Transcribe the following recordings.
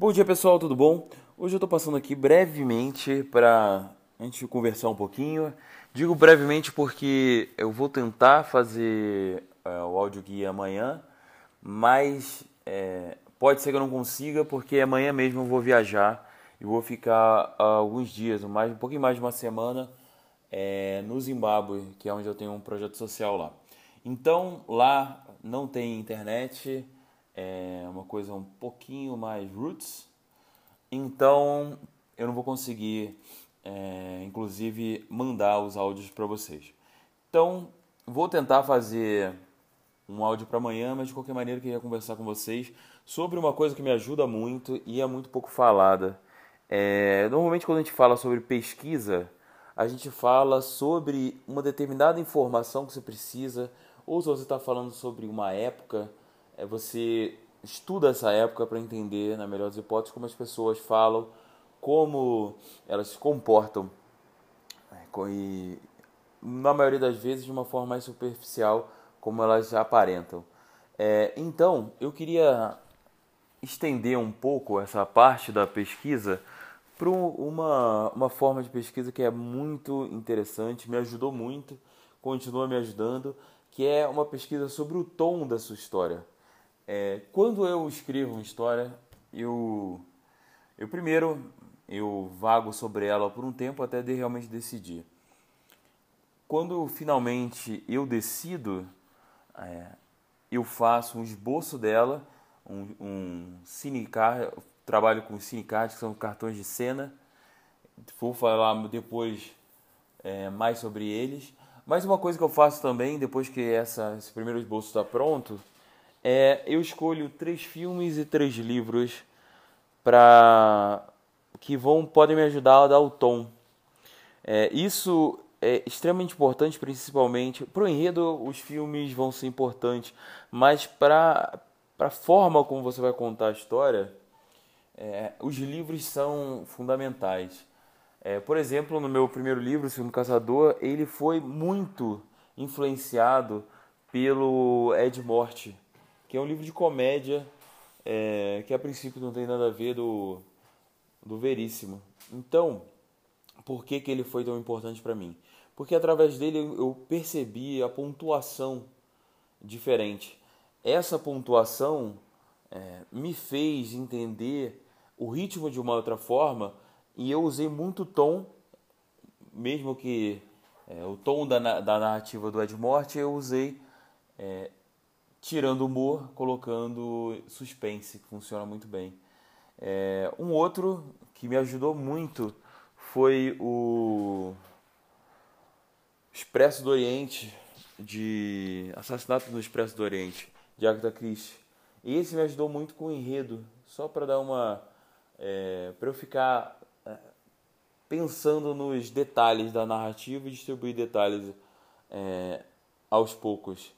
Bom dia pessoal, tudo bom? Hoje eu estou passando aqui brevemente para a gente conversar um pouquinho. Digo brevemente porque eu vou tentar fazer é, o áudio guia amanhã, mas é, pode ser que eu não consiga porque amanhã mesmo eu vou viajar e vou ficar alguns dias, mais, um pouquinho mais de uma semana é, no Zimbábue, que é onde eu tenho um projeto social lá. Então lá não tem internet, é uma coisa um pouquinho mais roots, então eu não vou conseguir, é, inclusive, mandar os áudios para vocês. Então vou tentar fazer um áudio para amanhã, mas de qualquer maneira eu queria conversar com vocês sobre uma coisa que me ajuda muito e é muito pouco falada. É, normalmente quando a gente fala sobre pesquisa, a gente fala sobre uma determinada informação que você precisa, ou se você está falando sobre uma época, é você estuda essa época para entender, na melhor das hipóteses, como as pessoas falam, como elas se comportam. É, e, na maioria das vezes, de uma forma mais superficial, como elas aparentam. É, então, eu queria estender um pouco essa parte da pesquisa para uma, uma forma de pesquisa que é muito interessante, me ajudou muito, continua me ajudando, que é uma pesquisa sobre o tom da sua história. É, quando eu escrevo uma história, eu, eu primeiro eu vago sobre ela por um tempo até de realmente decidir. Quando finalmente eu decido, é, eu faço um esboço dela, um, um cinecard, trabalho com cinecards, que são cartões de cena. Vou falar depois é, mais sobre eles. Mas uma coisa que eu faço também, depois que essa, esse primeiro esboço está pronto, é eu escolho três filmes e três livros para que vão podem me ajudar a dar o tom. É, isso é extremamente importante, principalmente para o enredo. Os filmes vão ser importantes, mas para para a forma como você vai contar a história, é, os livros são fundamentais. É, por exemplo, no meu primeiro livro, O Segundo Caçador, ele foi muito influenciado pelo Ed Morte, que é um livro de comédia é, que a princípio não tem nada a ver do, do Veríssimo. Então, por que, que ele foi tão importante para mim? Porque através dele eu percebi a pontuação diferente. Essa pontuação é, me fez entender o ritmo de uma outra forma e eu usei muito tom, mesmo que é, o tom da, da narrativa do Ed Morte eu usei é, tirando humor, colocando suspense, que funciona muito bem. É, um outro que me ajudou muito foi o Expresso do Oriente, de Assassinato no Expresso do Oriente, de Agatha Christie. E esse me ajudou muito com o enredo, só para dar uma. É, para eu ficar pensando nos detalhes da narrativa e distribuir detalhes é, aos poucos.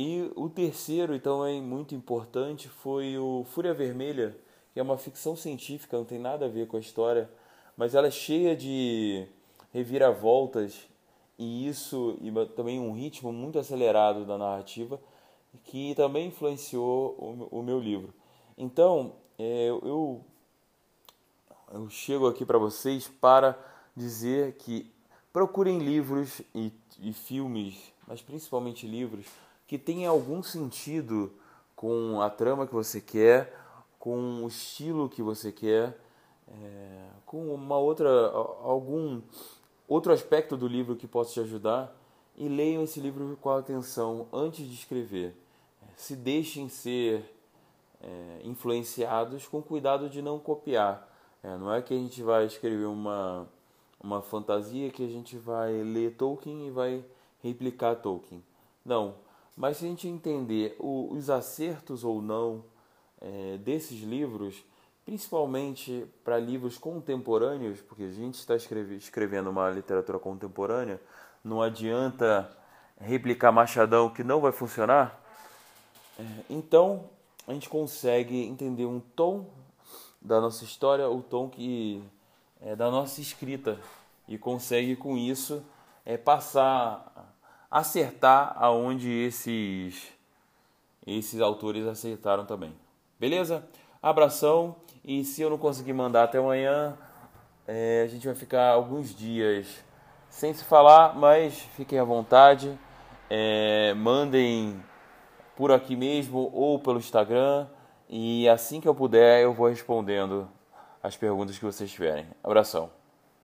E o terceiro, então, é muito importante, foi o Fúria Vermelha, que é uma ficção científica, não tem nada a ver com a história, mas ela é cheia de reviravoltas e isso e também um ritmo muito acelerado da narrativa que também influenciou o, meu livro. Então, é, eu eu chego aqui para vocês para dizer que procurem livros e, e, filmes, mas principalmente livros, que tenham algum sentido com a trama que você quer, com o estilo que você quer, é, com uma outra algum outro aspecto do livro que possa te ajudar e leiam esse livro com atenção antes de escrever. Se deixem ser é, influenciados com cuidado de não copiar é, não é que a gente vai escrever uma, uma fantasia que a gente vai ler Tolkien e vai replicar Tolkien. Não. Mas se a gente entender os acertos ou não é, desses livros, principalmente para livros contemporâneos, porque a gente está escrevendo uma literatura contemporânea, não adianta replicar Machadão que não vai funcionar. É, então a gente consegue entender um tom da nossa história, o tom que é da nossa escrita e consegue com isso é passar acertar aonde esses esses autores acertaram também. Beleza? Abração E se eu não conseguir mandar até amanhã, é, a gente vai ficar alguns dias sem se falar, mas fiquem à vontade. É, mandem por aqui mesmo ou pelo Instagram. E assim que eu puder, eu vou respondendo as perguntas que vocês tiverem. Abração.